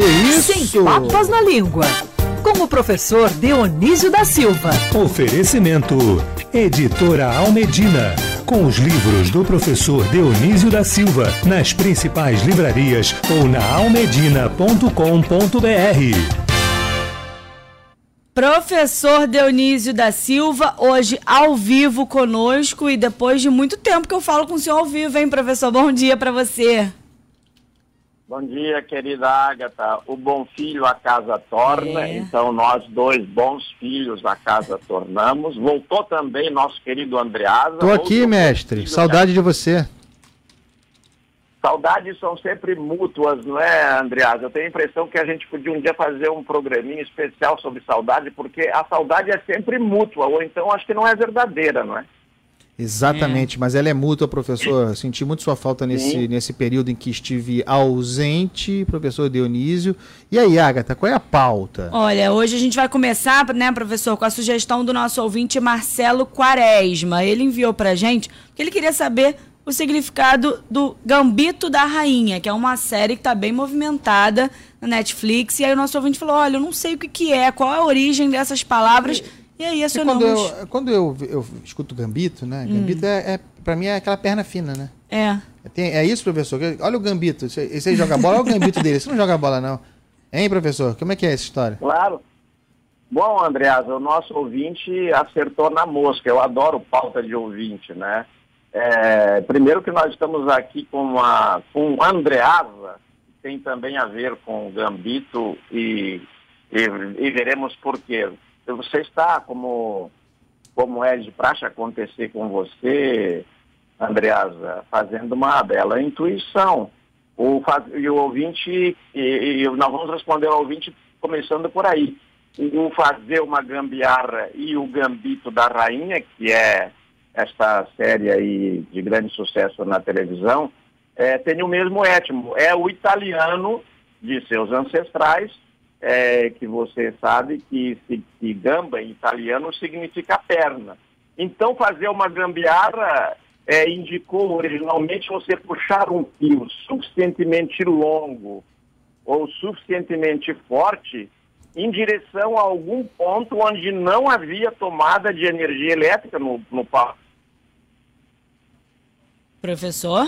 Que isso? Sem papas na língua. Com o professor Dionísio da Silva. Oferecimento. Editora Almedina. Com os livros do professor Dionísio da Silva. Nas principais livrarias ou na almedina.com.br. Professor Dionísio da Silva, hoje ao vivo conosco e depois de muito tempo que eu falo com o senhor ao vivo, hein, professor? Bom dia para você. Bom dia, querida Ágata. O bom filho a casa torna, é. então nós dois bons filhos a casa tornamos. Voltou também nosso querido Andreasa. Estou aqui, mestre. Saudade de você. Saudades são sempre mútuas, não é, Andreasa? Eu tenho a impressão que a gente podia um dia fazer um programinha especial sobre saudade, porque a saudade é sempre mútua, ou então acho que não é verdadeira, não é? Exatamente, é. mas ela é mútua, professor. Senti muito sua falta nesse, nesse período em que estive ausente, professor Dionísio. E aí, Agatha, qual é a pauta? Olha, hoje a gente vai começar, né, professor, com a sugestão do nosso ouvinte Marcelo Quaresma. Ele enviou pra gente, porque ele queria saber o significado do Gambito da Rainha, que é uma série que está bem movimentada na Netflix. E aí o nosso ouvinte falou: olha, eu não sei o que, que é, qual é a origem dessas palavras. E aí acionamos... Quando, eu, quando eu, eu escuto gambito, né? Hum. Gambito é, é para mim é aquela perna fina, né? É. Tem, é isso, professor? Olha o gambito. Esse aí joga bola, olha o gambito dele. Você não joga bola, não. Hein, professor? Como é que é essa história? Claro. Bom, Andreasa, o nosso ouvinte acertou na mosca. Eu adoro pauta de ouvinte, né? É, primeiro que nós estamos aqui com, uma, com Andreasa, que tem também a ver com Gambito e, e, e veremos por quê. Você está, como, como é de praxe acontecer com você, Andreasa, fazendo uma bela intuição. O, e o ouvinte, e, e nós vamos responder ao ouvinte começando por aí. O fazer uma gambiarra e o gambito da rainha, que é esta série aí de grande sucesso na televisão, é, tem o mesmo étimo. É o italiano de seus ancestrais, é, que você sabe que, que gamba em italiano significa perna. Então, fazer uma gambiarra é, indicou originalmente você puxar um fio suficientemente longo ou suficientemente forte em direção a algum ponto onde não havia tomada de energia elétrica no, no. Professor?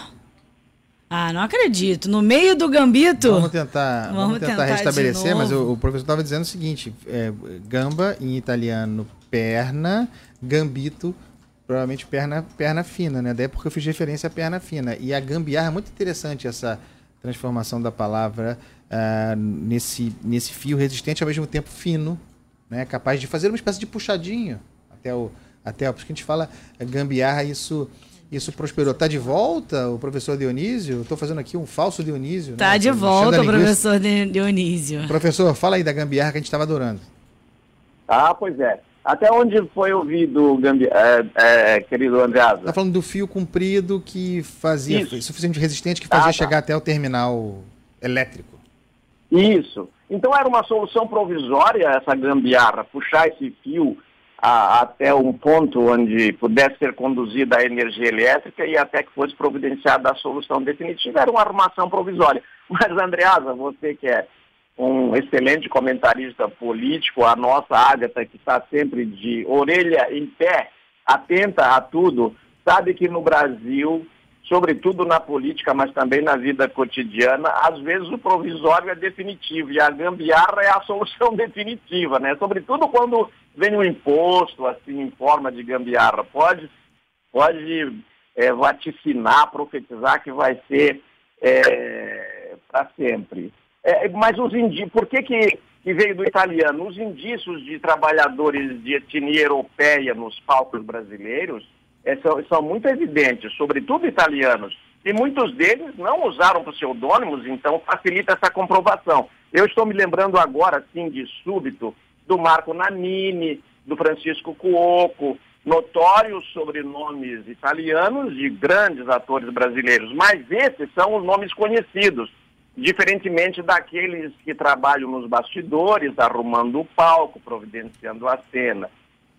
Ah, não acredito. No meio do gambito. Vamos tentar, vamos, vamos tentar, tentar, restabelecer, mas o, o professor estava dizendo o seguinte: é, gamba em italiano, perna, gambito, provavelmente perna, perna fina, né? Daí é porque eu fiz referência à perna fina. E a gambiarra é muito interessante essa transformação da palavra uh, nesse, nesse fio resistente, ao mesmo tempo fino, né? capaz de fazer uma espécie de puxadinho até o. Até, porque a gente fala gambiarra, isso isso prosperou. Está de volta o professor Dionísio? Estou fazendo aqui um falso Dionísio. Está né? de volta o professor Dionísio. Professor, fala aí da gambiarra que a gente estava adorando. Ah, pois é. Até onde foi ouvido, Gambi... é, é, querido Andreasa? Está falando do fio comprido que fazia, Isso. suficiente resistente, que fazia ah, tá. chegar até o terminal elétrico. Isso. Então era uma solução provisória essa gambiarra, puxar esse fio a, até um ponto onde pudesse ser conduzida a energia elétrica e até que fosse providenciada a solução definitiva, era uma armação provisória. Mas, Andreasa, você que é um excelente comentarista político, a nossa Ágata, que está sempre de orelha em pé, atenta a tudo, sabe que no Brasil sobretudo na política, mas também na vida cotidiana, às vezes o provisório é definitivo e a gambiarra é a solução definitiva, né? Sobretudo quando vem um imposto, assim, em forma de gambiarra. Pode, pode é, vaticinar, profetizar que vai ser é, para sempre. É, mas os indícios, por que, que, que veio do italiano? Os indícios de trabalhadores de etnia europeia nos palcos brasileiros é, são, são muito evidentes, sobretudo italianos. E muitos deles não usaram pseudônimos, então facilita essa comprovação. Eu estou me lembrando agora, assim, de súbito, do Marco Nanini, do Francisco Cuoco, notórios sobrenomes italianos de grandes atores brasileiros, mas esses são os nomes conhecidos, diferentemente daqueles que trabalham nos bastidores, arrumando o palco, providenciando a cena.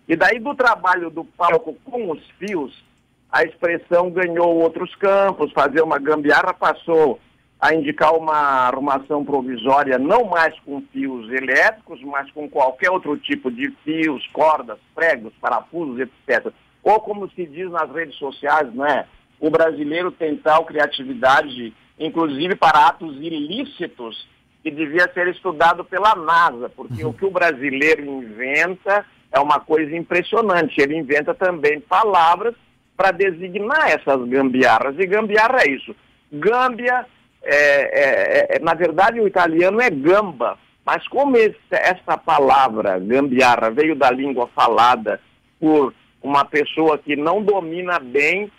E daí do trabalho do palco com os fios, a expressão ganhou outros campos, fazer uma gambiarra passou a indicar uma arrumação provisória não mais com fios elétricos, mas com qualquer outro tipo de fios, cordas, pregos, parafusos, etc. Ou como se diz nas redes sociais, né? O brasileiro tem tal criatividade, inclusive para atos ilícitos, que devia ser estudado pela NASA, porque uhum. o que o brasileiro inventa é uma coisa impressionante. Ele inventa também palavras para designar essas gambiarras. E gambiarra é isso. Gâmbia, é, é, é, na verdade, o italiano é gamba, mas como esse, essa palavra, gambiarra, veio da língua falada por uma pessoa que não domina bem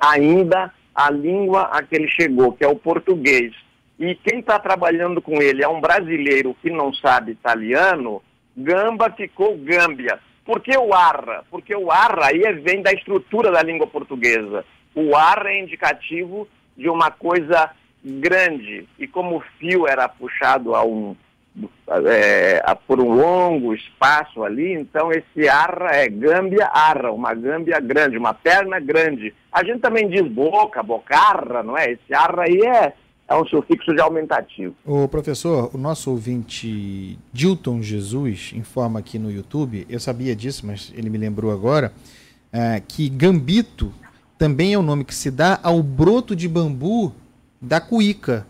ainda a língua a que ele chegou, que é o português, e quem está trabalhando com ele é um brasileiro que não sabe italiano, gamba ficou gâmbia. Por que o arra? Porque o arra aí vem da estrutura da língua portuguesa. O arra é indicativo de uma coisa grande. E como o fio era puxado a um, é, a, por um longo espaço ali, então esse arra é gâmbia arra, uma gâmbia grande, uma perna grande. A gente também diz boca, bocarra, não é? Esse arra aí é é um sufixo de aumentativo. O professor, o nosso ouvinte Dilton Jesus informa aqui no YouTube, eu sabia disso, mas ele me lembrou agora, é, que gambito também é o nome que se dá ao broto de bambu da cuíca,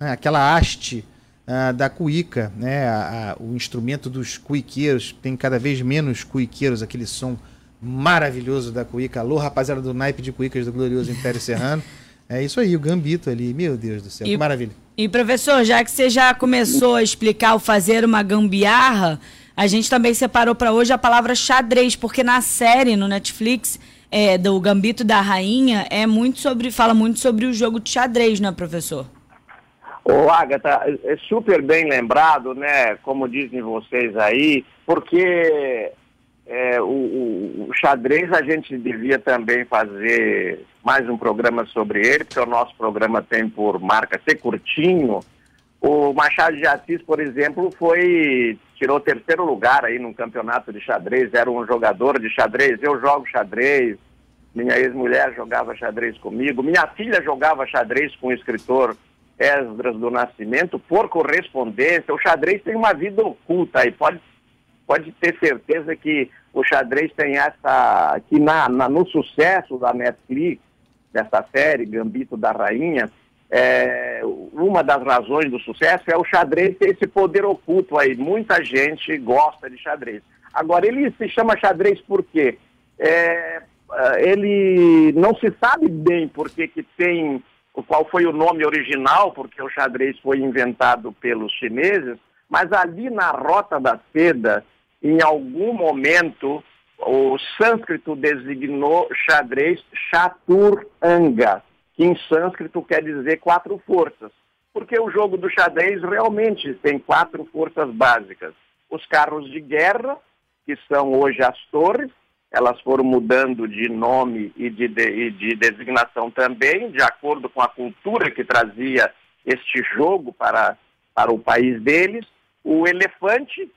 né, aquela haste uh, da cuíca, né, a, a, o instrumento dos cuiqueiros, tem cada vez menos cuiqueiros, aquele som maravilhoso da cuíca. Alô, rapaziada do naipe de cuícas do glorioso Império Serrano. É isso aí, o gambito ali. Meu Deus do céu, e, que maravilha. E professor, já que você já começou a explicar o fazer uma gambiarra, a gente também separou para hoje a palavra xadrez, porque na série no Netflix é, do Gambito da Rainha é muito sobre, fala muito sobre o jogo de xadrez, né, professor? Ô, Agatha, é super bem lembrado, né? Como dizem vocês aí, porque é, o, o, o, xadrez a gente devia também fazer mais um programa sobre ele, porque o nosso programa tem por marca ser curtinho. O Machado de Assis, por exemplo, foi tirou terceiro lugar aí no campeonato de xadrez, era um jogador de xadrez. Eu jogo xadrez, minha ex-mulher jogava xadrez comigo, minha filha jogava xadrez com o escritor Esdras do Nascimento por correspondência. O xadrez tem uma vida oculta aí, pode pode ter certeza que o xadrez tem essa, que na, na no sucesso da Netflix, dessa série, Gambito da Rainha, é, uma das razões do sucesso é o xadrez ter esse poder oculto aí. Muita gente gosta de xadrez. Agora, ele se chama xadrez por quê? É, é ele não se sabe bem por que tem, qual foi o nome original, porque o xadrez foi inventado pelos chineses, mas ali na Rota da Seda, em algum momento, o sânscrito designou xadrez Chaturanga, que em sânscrito quer dizer quatro forças. Porque o jogo do xadrez realmente tem quatro forças básicas. Os carros de guerra, que são hoje as torres, elas foram mudando de nome e de, de, e de designação também, de acordo com a cultura que trazia este jogo para, para o país deles. O elefante,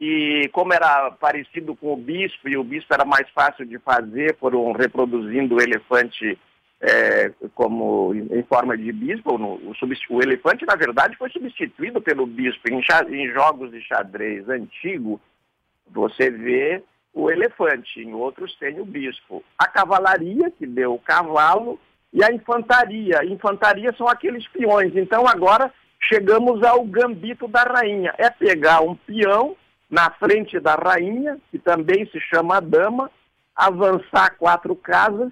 e como era parecido com o bispo, e o bispo era mais fácil de fazer, foram reproduzindo o elefante é, como em forma de bispo. No, o, o, elefante, na verdade, foi substituído pelo bispo. Em, em jogos de xadrez antigo, você vê o elefante, em outros tem o bispo. A cavalaria, que deu o cavalo, e a infantaria. Infantaria são aqueles peões. Então agora chegamos ao gambito da rainha. É pegar um peão na frente da rainha, que também se chama dama, avançar quatro casas,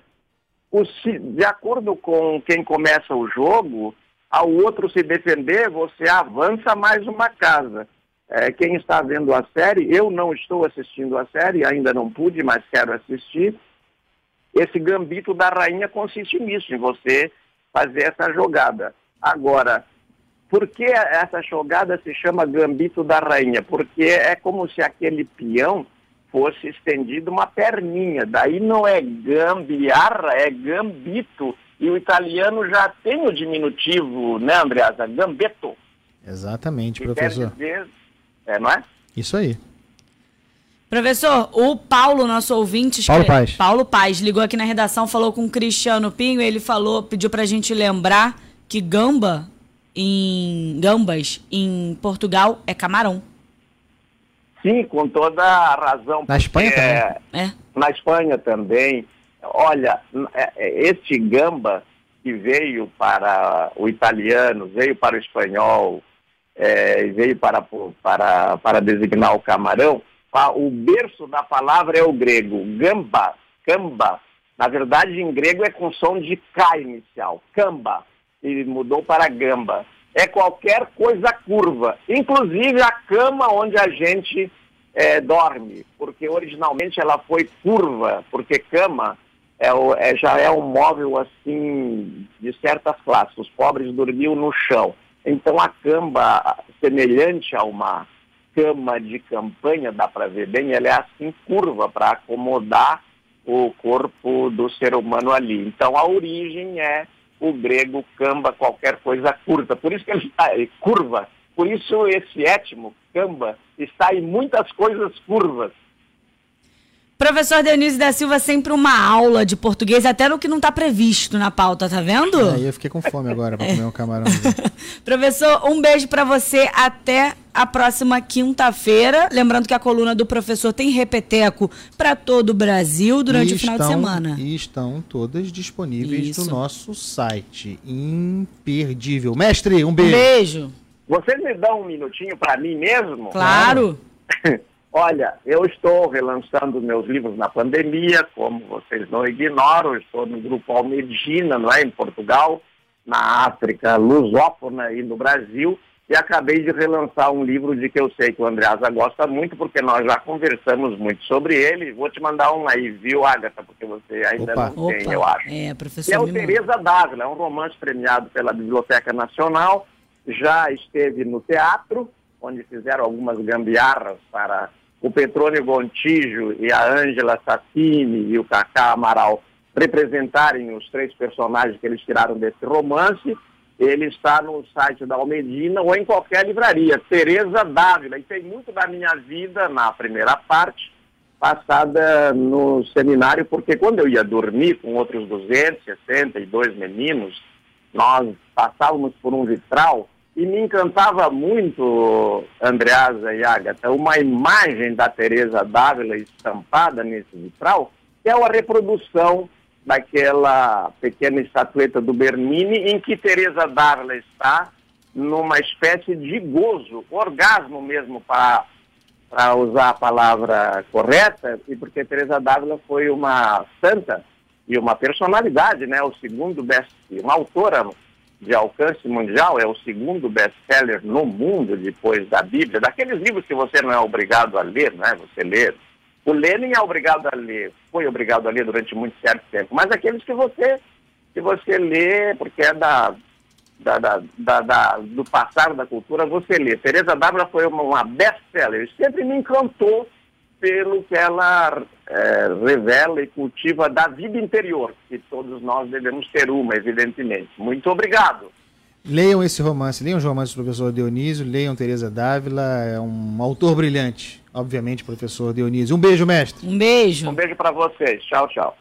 de acordo com quem começa o jogo, ao outro se defender, você avança mais uma casa. É, quem está vendo a série, eu não estou assistindo a série, ainda não pude, mas quero assistir. Esse gambito da rainha consiste nisso, em você fazer essa jogada. Agora, por que essa jogada se chama gambito da rainha? Porque é como se aquele peão fosse estendido uma perninha. Daí não é gambiarra, é gambito. E o italiano já tem o diminutivo, né, Andreasa? Gambetto. Exatamente, que professor. Quer dizer, é, não é? Isso aí. Professor, o Paulo, nosso ouvinte, Paulo Paz. Paulo Paz, ligou aqui na redação, falou com o Cristiano Pinho, ele falou, pediu pra gente lembrar que gamba em gambas em Portugal é camarão. Sim, com toda a razão. Na Espanha é, também? É. Na Espanha também. Olha, é, é, este gamba que veio para o italiano, veio para o espanhol, é, veio para, para, para designar o camarão, o berço da palavra é o grego, gamba, camba. Na verdade, em grego é com som de K inicial, camba, e mudou para gamba é qualquer coisa curva, inclusive a cama onde a gente é, dorme, porque originalmente ela foi curva, porque cama é, é, já é um móvel assim de certas classes. Os pobres dormiam no chão. Então a cama, semelhante a uma cama de campanha, dá para ver bem, ela é assim curva para acomodar o corpo do ser humano ali. Então a origem é o grego camba qualquer coisa curta. Por isso que ele está curva. Por isso esse étimo, camba, está em muitas coisas curvas. Professor Dionísio da Silva, sempre uma aula de português, até no que não está previsto na pauta, tá vendo? É, eu fiquei com fome agora para comer um camarão. professor, um beijo para você até a próxima quinta-feira. Lembrando que a coluna do professor tem repeteco para todo o Brasil durante o final de semana. E estão todas disponíveis Isso. no nosso site. Imperdível. Mestre, um beijo. Um beijo. Vocês me dão um minutinho para mim mesmo? Claro. Olha, eu estou relançando meus livros na pandemia, como vocês não ignoram, estou no grupo Almedina, não é, em Portugal, na África lusófona e no Brasil, e acabei de relançar um livro de que eu sei que o Andreasa gosta muito, porque nós já conversamos muito sobre ele. Vou te mandar um aí, viu, Agatha, porque você ainda opa, não tem, eu acho. É, professor. é o Tereza Dávila, é um romance premiado pela Biblioteca Nacional, já esteve no teatro, onde fizeram algumas gambiarras para o Petrônio Gontijo e a Ângela Sassini e o Cacá Amaral representarem os três personagens que eles tiraram desse romance, ele está no site da Almedina ou em qualquer livraria. Tereza Dávila. E tem muito da minha vida na primeira parte, passada no seminário, porque quando eu ia dormir com outros 262 meninos, nós passávamos por um vitral e me encantava muito, Andreasa e Agatha, uma imagem da Teresa Dávila estampada nesse vitral, que é uma reprodução daquela pequena estatueta do Bernini, em que Teresa Dávila está numa espécie de gozo, orgasmo mesmo, para usar a palavra correta, e porque Teresa Dávila foi uma santa e uma personalidade, né, o segundo best, uma autora de alcance mundial, é o segundo best-seller no mundo depois da Bíblia, daqueles livros que você não é obrigado a ler, né? Você lê. O Lenin é obrigado a ler, foi obrigado a ler durante muito certo tempo, mas aqueles que você, que você lê, porque é da, da, da, da, do passado da cultura, você lê. Teresa Dávila foi uma, uma best-seller, sempre me encantou pelo que ela é, revela e cultiva da vida interior, que todos nós devemos ter uma, evidentemente. Muito obrigado. Leiam esse romance, leiam os romances do professor Dionísio, leiam Teresa Dávila, é um autor brilhante, obviamente, professor Dionísio. Um beijo, mestre. Um beijo. Um beijo para vocês. Tchau, tchau.